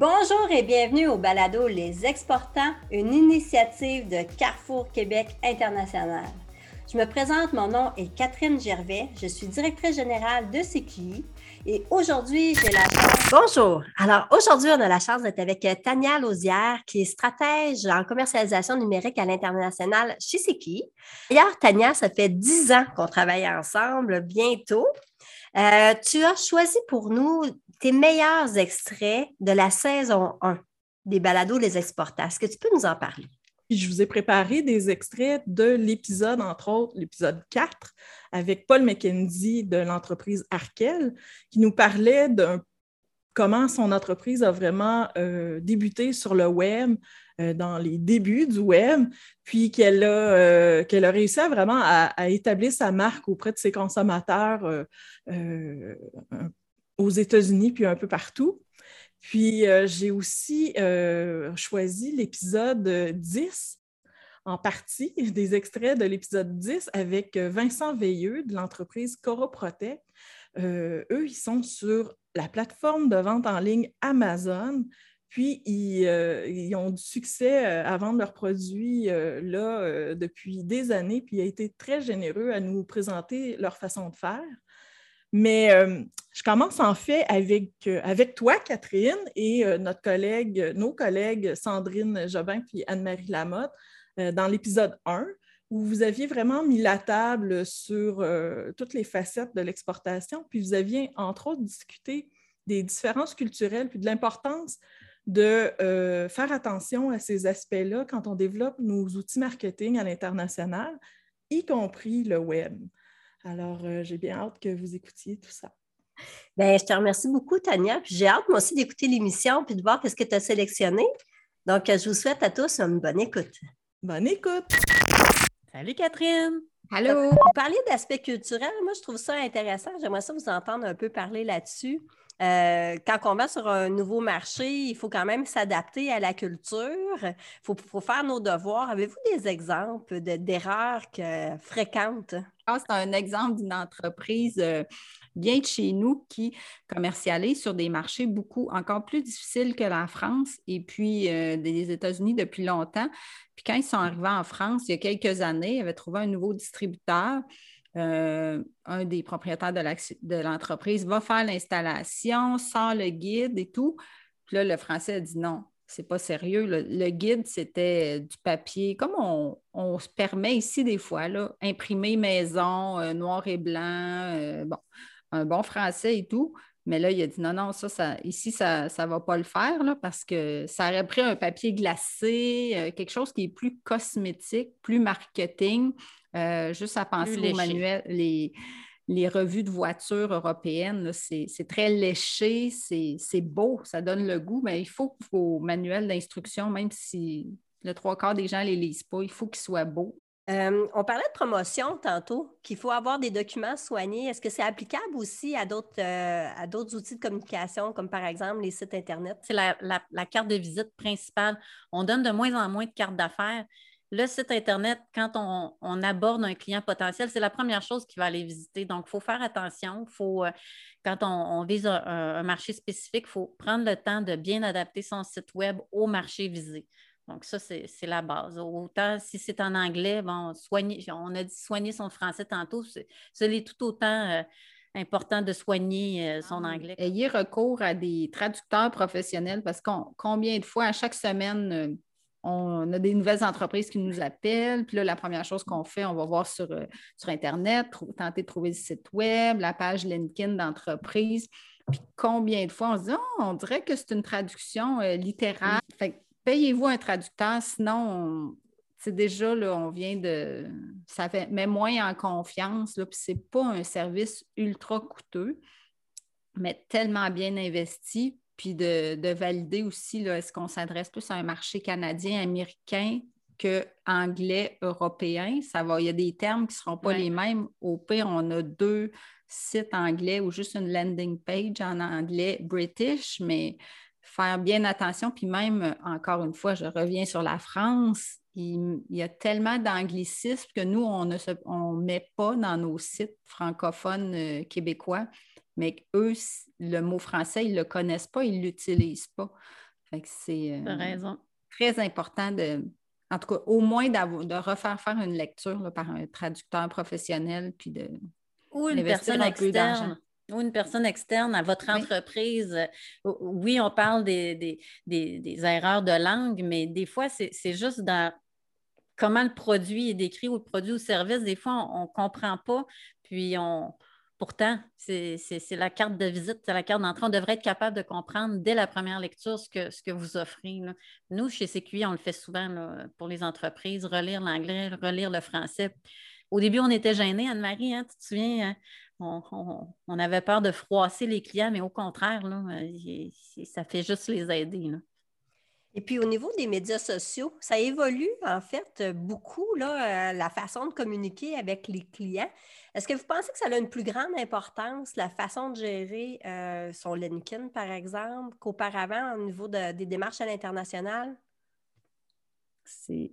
Bonjour et bienvenue au balado Les Exportants, une initiative de Carrefour Québec International. Je me présente, mon nom est Catherine Gervais, je suis directrice générale de CQI et aujourd'hui, j'ai la chance. Bonjour. Alors, aujourd'hui, on a la chance d'être avec euh, Tania Lausière, qui est stratège en commercialisation numérique à l'international chez CQI. D'ailleurs, Tania, ça fait dix ans qu'on travaille ensemble, bientôt. Euh, tu as choisi pour nous tes meilleurs extraits de la saison 1 des balados Les Exportants. Est-ce que tu peux nous en parler? je vous ai préparé des extraits de l'épisode, entre autres, l'épisode 4, avec Paul McKenzie de l'entreprise Arkel, qui nous parlait de comment son entreprise a vraiment euh, débuté sur le web, euh, dans les débuts du web, puis qu'elle a, euh, réussi vraiment à, établir sa marque auprès de ses consommateurs aux États-Unis, puis un peu partout. Puis j'ai aussi choisi l'épisode 10 en partie, des extraits de l'épisode 10 avec Vincent Veilleux de l'entreprise Coroprotect. eux, ils sont sur la plateforme de vente en ligne Amazon. Puis, ils, ont du succès à vendre leurs produits là depuis des années, puis il a été très généreux à nous présenter leur façon de faire. Mais euh, je commence en fait avec, euh, toi, Catherine, et euh, notre collègue, nos collègues Sandrine Jobin puis Anne-Marie Lamotte, dans l'épisode 1, où vous aviez vraiment mis la table sur toutes les facettes de l'exportation, puis vous aviez entre autres discuté des différences culturelles, puis de l'importance de faire attention à ces aspects-là quand on développe nos outils marketing à l'international, y compris le web. Alors, euh, j'ai bien hâte que vous écoutiez tout ça. Bien, je te remercie beaucoup, Tania. Puis j'ai hâte, moi aussi, d'écouter l'émission puis de voir ce que tu as sélectionné. Donc, je vous souhaite à tous une bonne écoute. Bonne écoute. Salut, Catherine. Allô? Vous parlez d'aspect culturel. Moi, je trouve ça intéressant. J'aimerais ça vous entendre un peu parler là-dessus. Euh, quand on va sur un nouveau marché, il faut quand même s'adapter à la culture. Il faut, faire nos devoirs. Avez-vous des exemples d'erreurs fréquentes? C'est un exemple d'une entreprise euh, bien de chez nous qui commercialise sur des marchés beaucoup encore plus difficiles que la France et puis euh, des États-Unis depuis longtemps. Puis quand ils sont arrivés en France, il y a quelques années, ils avaient trouvé un nouveau distributeur. Euh, un des propriétaires de l'entreprise va faire l'installation, sort le guide et tout. Puis là, le français a dit non, c'est pas sérieux. Le, guide, c'était du papier, comme on, se permet ici des fois, là, imprimer maison, euh, noir et blanc, euh, bon, un bon français et tout. Mais là, il a dit non, non, ça, ici, ça ne va pas le faire parce que ça aurait pris un papier glacé, quelque chose qui est plus cosmétique, plus marketing. Euh, juste à penser aux manuels, les, les revues de voitures européennes, c'est très léché, c'est beau, ça donne le goût, mais il faut vos manuels d'instruction, même si le trois quarts des gens ne les lisent pas, il faut qu'ils soient beaux. Euh, on parlait de promotion tantôt, qu'il faut avoir des documents soignés. Est-ce que c'est applicable aussi à d'autres euh, outils de communication, comme par exemple les sites Internet? C'est la, la, carte de visite principale. On donne de moins en moins de cartes d'affaires le site Internet, quand on, aborde un client potentiel, c'est la première chose qu'il va aller visiter. Donc, il faut faire attention. Faut, euh, quand on, vise un, marché spécifique, il faut prendre le temps de bien adapter son site Web au marché visé. Donc, ça, c'est la base. Autant si c'est en anglais, bon, soigner, on a dit soigner son français tantôt, c'est tout autant. Euh, important de soigner euh, son ah anglais. Ayez recours à des traducteurs professionnels parce que combien de fois, à chaque semaine, on a des nouvelles entreprises qui nous appellent. Puis là, la première chose qu'on fait, on va voir sur, euh, sur Internet, tenter de trouver le site web, la page LinkedIn d'entreprise. Puis combien de fois on se dit, oh, on dirait que c'est une traduction euh, littérale. Fait payez-vous un traducteur, sinon, c'est déjà, là, on vient de. Ça fait, met moins en confiance, là, puis c'est pas un service ultra coûteux, mais tellement bien investi puis de, valider aussi, est-ce qu'on s'adresse plus à un marché canadien, américain que anglais, européen? Ça va, il y a des termes qui ne seront pas les mêmes. Au pire, on a deux sites anglais ou juste une landing page en anglais british, mais faire bien attention. Puis même, encore une fois, je reviens sur la France, il, y a tellement d'anglicisme que nous, on ne on met pas dans nos sites francophones euh, québécois mais eux, le mot français, ils ne le connaissent pas, ils ne l'utilisent pas. c'est raison. très important de, en tout cas, au moins de refaire faire une lecture par un traducteur professionnel, puis de ou une personne externe ou une personne externe à votre entreprise. Oui, on parle des, erreurs de langue, mais des fois, c'est juste dans comment le produit est décrit ou le produit ou service. Des fois, on ne comprend pas, puis on. Pourtant, c'est la carte de visite, c'est la carte d'entrée. On devrait être capable de comprendre dès la première lecture ce que, vous offrez. Nous, chez CQI, on le fait souvent pour les entreprises, relire l'anglais, relire le français. Au début, on était gênés, Anne-Marie, hein, tu te souviens? Hein? on, avait peur de froisser les clients, mais au contraire, ça fait juste les aider. Et puis au niveau des médias sociaux, ça évolue en fait beaucoup là, euh, la façon de communiquer avec les clients. Est-ce que vous pensez que ça a une plus grande importance, la façon de gérer euh, son LinkedIn, par exemple, qu'auparavant au niveau des démarches à l'international?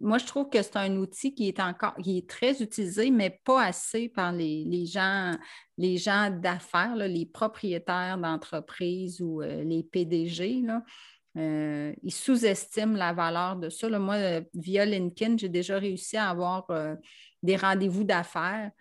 moi, je trouve que c'est un outil qui est encore qui est très utilisé, mais pas assez par les, gens, les gens d'affaires, les propriétaires d'entreprises ou euh, les PDG. Euh, ils sous-estiment la valeur de ça. moi, via LinkedIn, j'ai déjà réussi à avoir euh, des rendez-vous d'affaires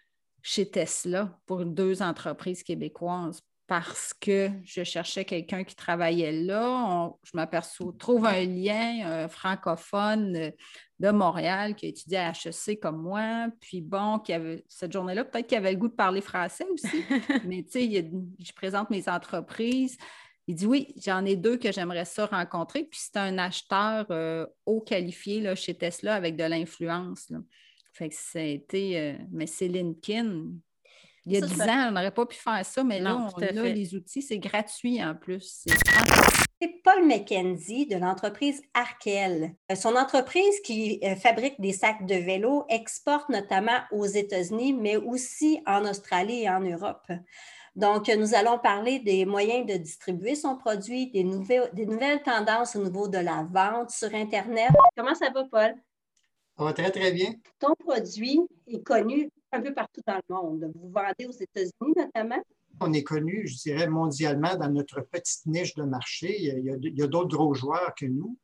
chez Tesla pour deux entreprises québécoises parce que je cherchais quelqu'un qui travaillait là. je m'aperçois, trouve un lien francophone euh, de Montréal qui a étudié à HEC comme moi. Puis bon, qui avait, cette journée-là, peut-être qu'il avait le goût de parler français aussi. mais tu sais, je présente mes entreprises. Il dit oui, j'en ai deux que j'aimerais ça rencontrer. Puis c'est un acheteur euh, haut qualifié là, chez Tesla avec de l'influence. Fait que c'était, euh, mais c'est LinkedIn il y a 10 ans, on n'aurait pas pu faire ça, mais là, on a les outils, c'est gratuit en plus. C'est Paul McKenzie de l'entreprise Arkel. Euh, son entreprise qui fabrique des sacs de vélo exporte notamment aux États-Unis, mais aussi en Australie et en Europe. Donc, nous allons parler des moyens de distribuer son produit, des nouvelles, des nouvelles tendances au niveau de la vente sur Internet. Comment ça va, Paul? Ça va très, très bien. Ton produit est connu un peu partout dans le monde. Vous vendez aux États-Unis notamment? On est connu, je dirais, mondialement dans notre petite niche de marché. Il y a, d'autres gros joueurs que nous,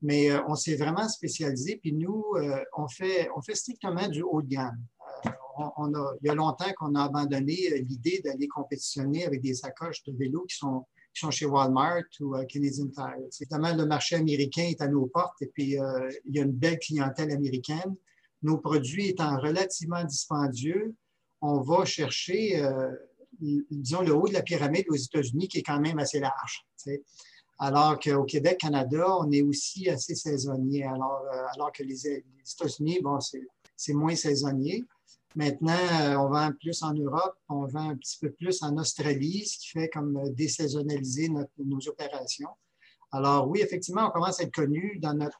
mais euh, on s'est vraiment spécialisé. Puis nous, euh, on, fait, on fait strictement du haut de gamme. Euh, il y a longtemps qu'on a abandonné l'idée d'aller compétitionner avec des sacoches de vélo qui sont, chez Walmart ou Canadian Tire. Évidemment, le marché américain est à nos portes et puis il y a une belle clientèle américaine nos produits étant relativement dispendieux, on va chercher, euh, disons, le haut de la pyramide aux États-Unis qui est quand même assez large. Alors qu'au Québec, Canada, on est aussi assez saisonnier. Alors, euh, alors que les, États-Unis, bon, c'est moins saisonnier. Maintenant, euh, on vend plus en Europe, on vend un petit peu plus en Australie, ce qui fait comme désaisonnaliser nos opérations. Alors oui, effectivement, on commence à être connu dans notre,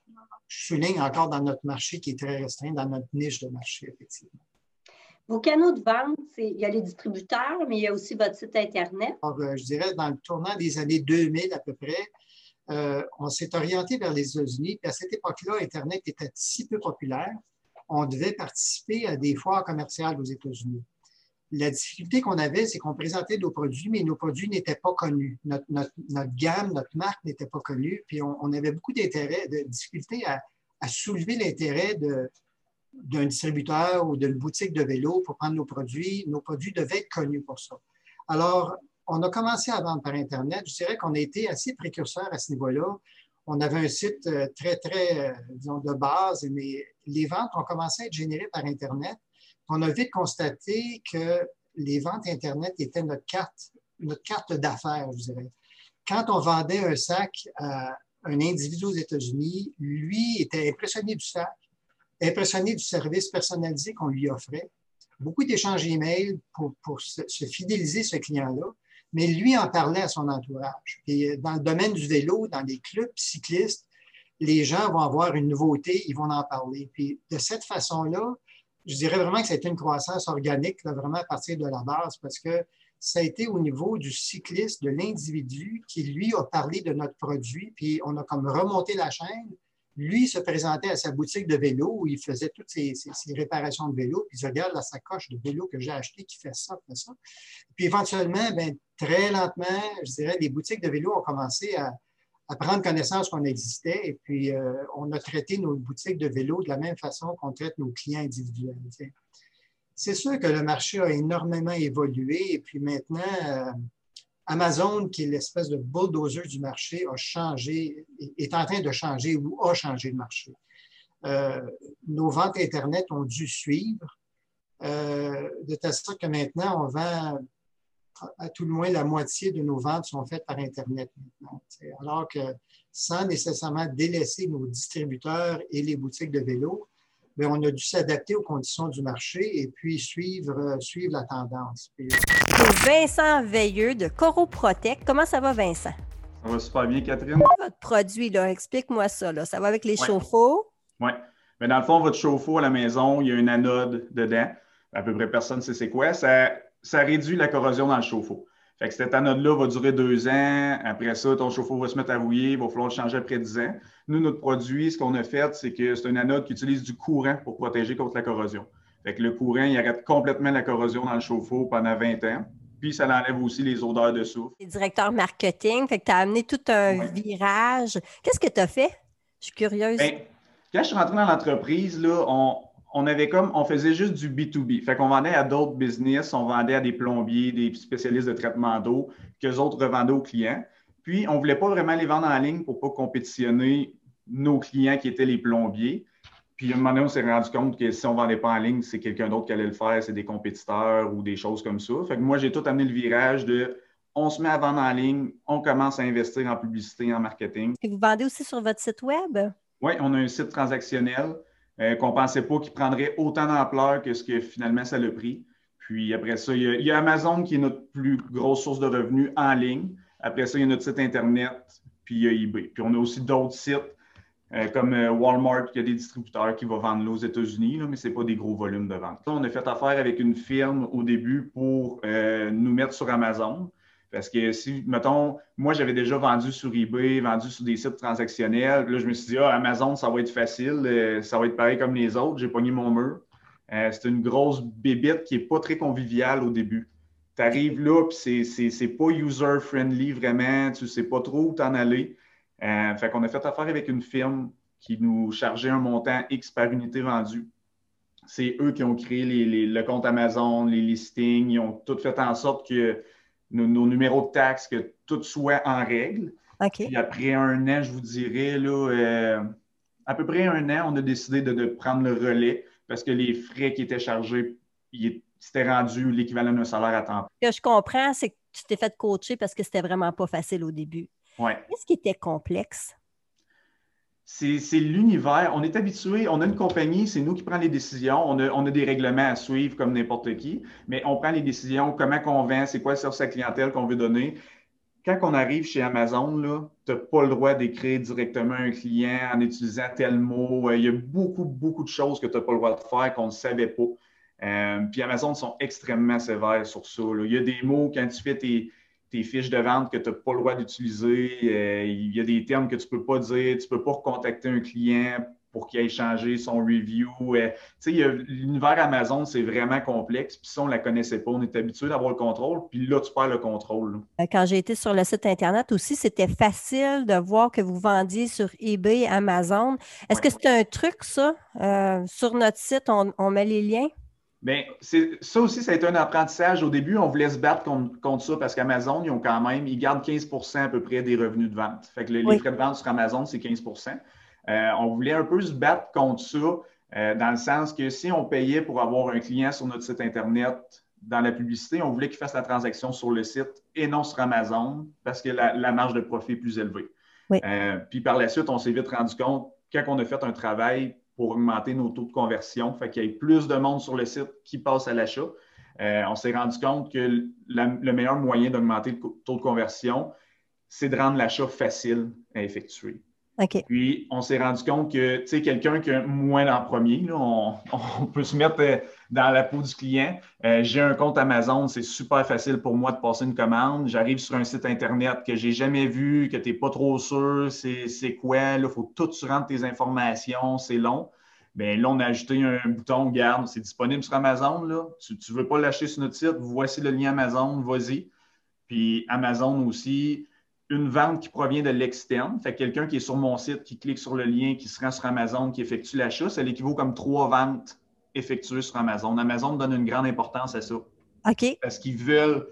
je souligne encore dans notre marché qui est très restreint, dans notre niche de marché, effectivement. Vos canaux de vente, il y a les distributeurs, mais il y a aussi votre site Internet. Euh, je dirais, dans le tournant des années 2000 à peu près, euh, on s'est orienté vers les États-Unis. Puis à cette époque-là, Internet était si peu populaire, on devait participer à des foires commerciales aux États-Unis. La difficulté qu'on avait, c'est qu'on présentait nos produits, mais nos produits n'étaient pas connus. Notre, gamme, notre marque n'était pas connue, puis on, avait beaucoup d'intérêt, de difficulté à, soulever l'intérêt d'un distributeur ou d'une boutique de vélo pour prendre nos produits. Nos produits devaient être connus pour ça. Alors, on a commencé à vendre par Internet. Je dirais qu'on a été assez précurseur à ce niveau-là. On avait un site euh, très, très, euh, disons, de base, mais les ventes ont commencé à être générées par Internet. On a vite constaté que les ventes Internet étaient notre carte, notre carte d'affaires, je dirais. Quand on vendait un sac à un individu aux États-Unis, lui était impressionné du sac, impressionné du service personnalisé qu'on lui offrait, beaucoup d'échanges emails pour, pour se, fidéliser ce client-là, mais lui en parlait à son entourage. Et dans le domaine du vélo, dans les clubs cyclistes, les gens vont avoir une nouveauté, ils vont en parler. Puis de cette façon-là, je dirais vraiment que ça a été une croissance organique, vraiment à partir de la base, parce que ça a été au niveau du cycliste, de l'individu, qui lui a parlé de notre produit, puis on a comme remonté la chaîne. Lui se présentait à sa boutique de vélo où il faisait toutes ses, réparations de vélo, puis il regarde la sacoche de vélo que j'ai acheté qui fait ça, fait ça. Puis éventuellement, ben, très lentement, je dirais, les boutiques de vélo ont commencé à, à prendre connaissance qu'on existait et puis euh, on a traité nos boutiques de vélo de la même façon qu'on traite nos clients individuels. C'est sûr que le marché a énormément évolué et puis maintenant, euh, Amazon, qui est l'espèce de bulldozer du marché, a changé, est en train de changer ou a changé le marché. Euh, nos ventes Internet ont dû suivre, de telle sorte que maintenant, on vend à tout le moins la moitié de nos ventes sont faites par Internet maintenant. Alors que sans nécessairement délaisser nos distributeurs et les boutiques de vélo, bien, on a dû s'adapter aux conditions du marché et puis suivre, euh, suivre la tendance. Vincent Veilleux de Coro Protect. Comment ça va, Vincent? Ça va super bien, Catherine. Votre produit, là, explique-moi ça. Là. Ça va avec les chauffe-eau? Oui. Mais dans le fond, votre chauffe-eau à la maison, il y a une anode dedans. À peu près personne ne sait c'est quoi. Ça ça réduit la corrosion dans le chauffe-eau. Fait que cette anode-là va durer deux ans. Après ça, ton chauffe-eau va se mettre à rouiller. Il va falloir le changer après dix ans. Nous, notre produit, ce qu'on a fait, c'est que c'est une anode qui utilise du courant pour protéger contre la corrosion. Fait que le courant, il arrête complètement la corrosion dans le chauffe-eau pendant 20 ans. Puis, ça enlève aussi les odeurs de soufre. Tu directeur marketing, fait que tu as amené tout un virage. Qu'est-ce que tu as fait? Je suis curieuse. Bien, quand je suis rentré dans l'entreprise, là, on, on avait comme, on faisait juste du B2B. Fait qu'on vendait à d'autres business, on vendait à des plombiers, des spécialistes de traitement d'eau, qu'eux autres revendaient aux clients. Puis, on ne voulait pas vraiment les vendre en ligne pour ne pas compétitionner nos clients qui étaient les plombiers. Puis, à un moment donné, on s'est rendu compte que si on ne vendait pas en ligne, c'est quelqu'un d'autre qui allait le faire, c'est des compétiteurs ou des choses comme ça. Fait que moi, j'ai tout amené le virage de on se met à vendre en ligne, on commence à investir en publicité, en marketing. Et vous vendez aussi sur votre site Web? Oui, on a un site transactionnel. Euh, qu'on ne pensait pas qu'il prendrait autant d'ampleur que ce que finalement ça l'a pris. Puis après ça, il y, a, Amazon qui est notre plus grosse source de revenus en ligne. Après ça, il y a notre site Internet, puis il y a eBay. Puis on a aussi d'autres sites euh, comme euh, Walmart, qui a des distributeurs qui vont vendre là aux États-Unis, mais ce n'est pas des gros volumes de vente. On a fait affaire avec une firme au début pour nous mettre sur Amazon. Parce que si, mettons, moi, j'avais déjà vendu sur eBay, vendu sur des sites transactionnels. Là, je me suis dit, ah, Amazon, ça va être facile, euh, ça va être pareil comme les autres. J'ai pogné mon mur. Euh, c'est une grosse bébête qui n'est pas très conviviale au début. Tu arrives là, puis c'est pas user-friendly vraiment, tu ne sais pas trop où t'en aller. Euh, fait qu'on a fait affaire avec une firme qui nous chargeait un montant X par unité vendue. C'est eux qui ont créé le compte Amazon, les listings, ils ont tout fait en sorte que nos, numéros de taxes, que tout soit en règle. Puis après un an, je vous dirais, là, euh, à peu près un an, on a décidé de, prendre le relais parce que les frais qui étaient chargés, c'était rendu l'équivalent d'un salaire à temps. Ce que je comprends, c'est que tu t'es fait coacher parce que c'était vraiment pas facile au début. Ouais. Qu'est-ce qui était complexe? c'est l'univers. On est habitué, on a une compagnie, c'est nous qui prenons les décisions. On a, des règlements à suivre comme n'importe qui, mais on prend les décisions, comment on vend, c'est quoi le service à clientèle qu'on veut donner. Quand on arrive chez Amazon, tu n'as pas le droit d'écrire directement un client en utilisant tel mot. Il y a beaucoup, beaucoup de choses que tu n'as pas le droit de faire qu'on ne savait pas. Euh, puis Amazon sont extrêmement sévères sur ça. Il y a des mots, quand tu fais tes, tes fiches de vente que tu n'as pas le droit d'utiliser. Euh, il y a des termes que tu ne peux pas dire. Tu ne peux pas recontacter un client pour qu'il aille changer son review. Euh, l'univers Amazon, c'est vraiment complexe. Puis ça, on ne la connaissait pas. On est habitué d'avoir le contrôle. Puis là, tu perds le contrôle. Euh, quand j'ai été sur le site Internet aussi, c'était facile de voir que vous vendiez sur eBay, Amazon. Est-ce que c'est un truc, ça? sur notre site, on met les liens? Bien, ça aussi, ça a été un apprentissage. Au début, on voulait se battre contre, ça parce qu'Amazon, ils ont quand même, ils gardent 15% à peu près des revenus de vente. Fait que les frais de vente sur Amazon, c'est 15% euh, On voulait un peu se battre contre ça euh, dans le sens que si on payait pour avoir un client sur notre site Internet dans la publicité, on voulait qu'il fasse la transaction sur le site et non sur Amazon parce que la, marge de profit est plus élevée. Euh, puis par la suite, on s'est vite rendu compte, quand on a fait un travail pour augmenter nos taux de conversion, fait qu'il y ait plus de monde sur le site qui passe à l'achat. Euh, on s'est rendu compte que le meilleur moyen d'augmenter le taux de conversion, c'est de rendre l'achat facile à effectuer. Puis, on s'est rendu compte que, tu sais, quelqu'un qui a moins en premier, on, peut se mettre euh, dans la peau du client. Euh, j'ai un compte Amazon, c'est super facile pour moi de passer une commande. J'arrive sur un site Internet que j'ai jamais vu, que tu n'es pas trop sûr, c'est quoi, il faut tout tu rentres tes informations, c'est long. Bien, là, on a ajouté un bouton, garde, c'est disponible sur Amazon. Là. Tu ne veux pas l'acheter sur notre site, voici le lien Amazon, vas-y. Puis Amazon aussi, une vente qui provient de l'externe. Fait quelqu'un qui est sur mon site, qui clique sur le lien, qui se rend sur Amazon, qui effectue l'achat, ça l'équivaut comme trois ventes effectuées sur Amazon. Amazon donne une grande importance à ça. OK. Parce qu'ils veulent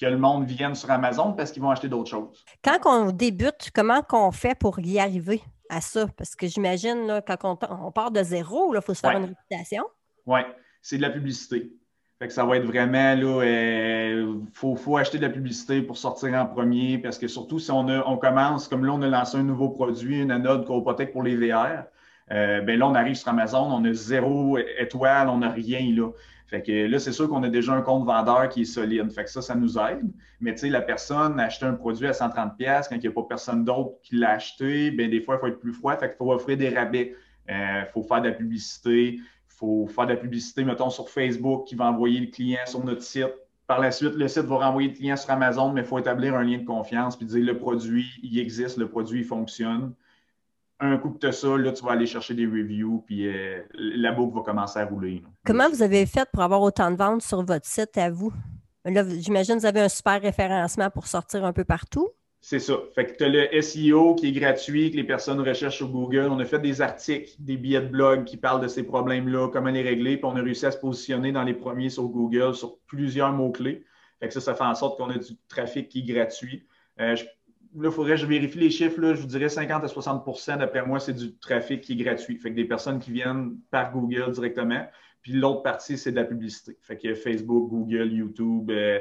que le monde vienne sur Amazon parce qu'ils vont acheter d'autres choses. Quand on débute, comment qu'on fait pour y arriver à ça? Parce que j'imagine, quand on, part de zéro, il faut se faire une réputation. Oui, c'est de la publicité. Fait que ça va être vraiment, là, euh, faut, acheter de la publicité pour sortir en premier parce que surtout si on, on commence, comme là, on a lancé un nouveau produit, une anode Coopotech pour les VR, euh, ben là, on arrive sur Amazon, on a zéro étoile, on n'a rien là. Fait que là, c'est sûr qu'on a déjà un compte vendeur qui est solide. Fait que ça, ça nous aide. Mais tu sais, la personne a acheté un produit à 130$ quand il n'y a pas personne d'autre qui l'a acheté, bien, des fois, il faut être plus froid. Fait qu'il faut offrir des rabais. Il euh, faut faire de la publicité. Faut faire de la publicité, mettons, sur Facebook qui va envoyer le client sur notre site. Par la suite, le site va renvoyer le client sur Amazon, mais il faut établir un lien de confiance puis dire le produit, il existe, le produit, il fonctionne un coup que tu as ça, là, tu vas aller chercher des reviews, puis euh, la boucle va commencer à rouler. Comment vous avez fait pour avoir autant de ventes sur votre site à vous? Là, j'imagine que vous avez un super référencement pour sortir un peu partout. C'est ça. Fait que tu as le SEO qui est gratuit, que les personnes recherchent sur Google. On a fait des articles, des billets de blog qui parlent de ces problèmes-là, comment les régler, puis on a réussi à se positionner dans les premiers sur Google sur plusieurs mots-clés. Fait que ça, ça fait en sorte qu'on a du trafic qui est gratuit. Euh, là, il faudrait que je vérifie les chiffres. Je vous dirais 50 à 60% d'après moi, c'est du trafic qui est gratuit. Fait que des personnes qui viennent par Google directement. Puis l'autre partie, c'est de la publicité. Fait que Facebook, Google, YouTube, euh,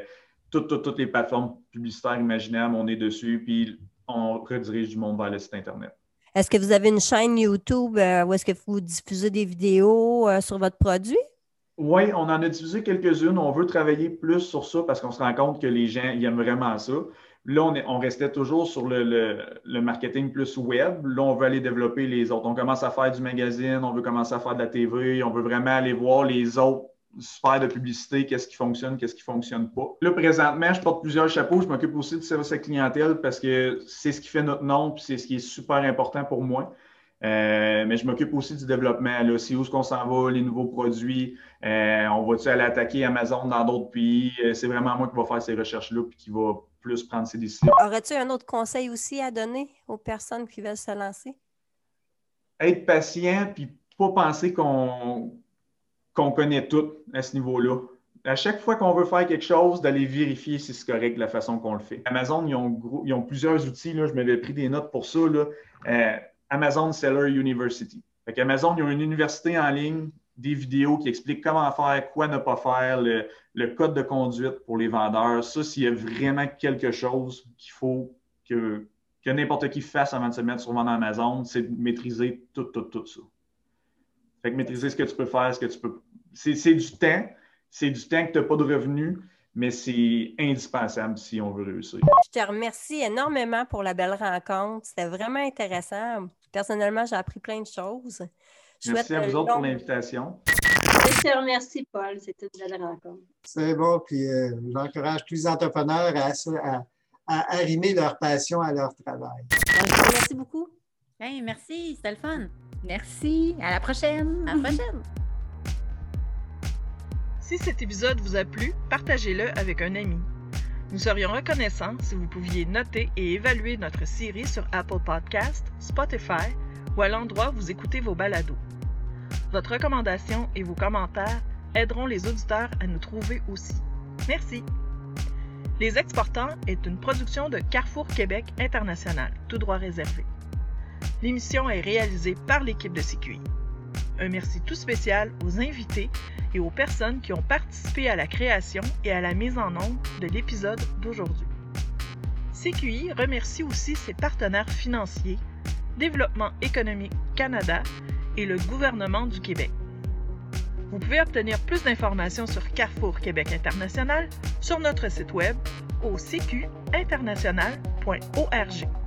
toutes, toutes, les plateformes publicitaires imaginables, on est dessus. Puis on redirige du monde vers le site Internet. Est-ce que vous avez une chaîne YouTube euh, où est-ce que vous diffusez des vidéos euh, sur votre produit? Oui, on en a diffusé quelques-unes. On veut travailler plus sur ça parce qu'on se rend compte que les gens ils aiment vraiment ça. Là, on, restait toujours sur le, marketing plus web. Là, on veut aller développer les autres. On commence à faire du magazine, on veut commencer à faire de la TV, on veut vraiment aller voir les autres sphères de publicité, qu'est-ce qui fonctionne, qu'est-ce qui ne fonctionne pas. Là, présentement, je porte plusieurs chapeaux. Je m'occupe aussi du service à clientèle parce que c'est ce qui fait notre nom, puis c'est ce qui est super important pour moi. Euh, mais je m'occupe aussi du développement. C'est où est-ce qu'on s'en va, les nouveaux produits. Euh, on va-tu aller attaquer Amazon dans d'autres pays? Euh, c'est vraiment moi qui va faire ces recherches-là puis qui va plus prendre ses décisions. Aurais-tu un autre conseil aussi à donner aux personnes qui veulent se lancer? Être patient puis pas penser qu'on connaît tout à ce niveau-là. À chaque fois qu'on veut faire quelque chose, d'aller vérifier si c'est correct la façon qu'on le fait. Amazon, ils ont, plusieurs outils. Là, je m'avais pris des notes pour ça. Là. Euh, Amazon Seller University. Amazon, ils ont une université en ligne des vidéos qui expliquent comment faire, quoi ne pas faire, le, code de conduite pour les vendeurs. Ça, s'il y a vraiment quelque chose qu'il faut que, que n'importe qui fasse avant de se mettre sur vendre Amazon, c'est de maîtriser tout, tout, tout ça. Fait que maîtriser ce que tu peux faire, ce que tu peux. C'est du temps. C'est du temps que tu n'as pas de revenus, mais c'est indispensable si on veut réussir. Je te remercie énormément pour la belle rencontre. C'était vraiment intéressant. Personnellement, j'ai appris plein de choses. Merci à vous autres pour l'invitation. Je te remercie, Paul. C'était une belle rencontre. C'est bon. Puis euh, j'encourage tous les entrepreneurs à, arrimer leur passion à leur travail. Merci beaucoup. merci, c'était le fun. Merci. À la prochaine. À la prochaine. Si cet épisode vous a plu, partagez-le avec un ami. Nous serions reconnaissants si vous pouviez noter et évaluer notre série sur Apple Podcast, Spotify ou à l'endroit où vous écoutez vos balados. Votre recommandation et vos commentaires aideront les auditeurs à nous trouver aussi. Merci. Les Exportants est une production de Carrefour Québec International, tout droit réservé. L'émission est réalisée par l'équipe de CQI. Un merci tout spécial aux invités et aux personnes qui ont participé à la création et à la mise en ombre de l'épisode d'aujourd'hui. CQI remercie aussi ses partenaires financiers, Développement économique Canada et le gouvernement du Québec. Vous pouvez obtenir plus d'informations sur Carrefour Québec International sur notre site web au cqinternational.org.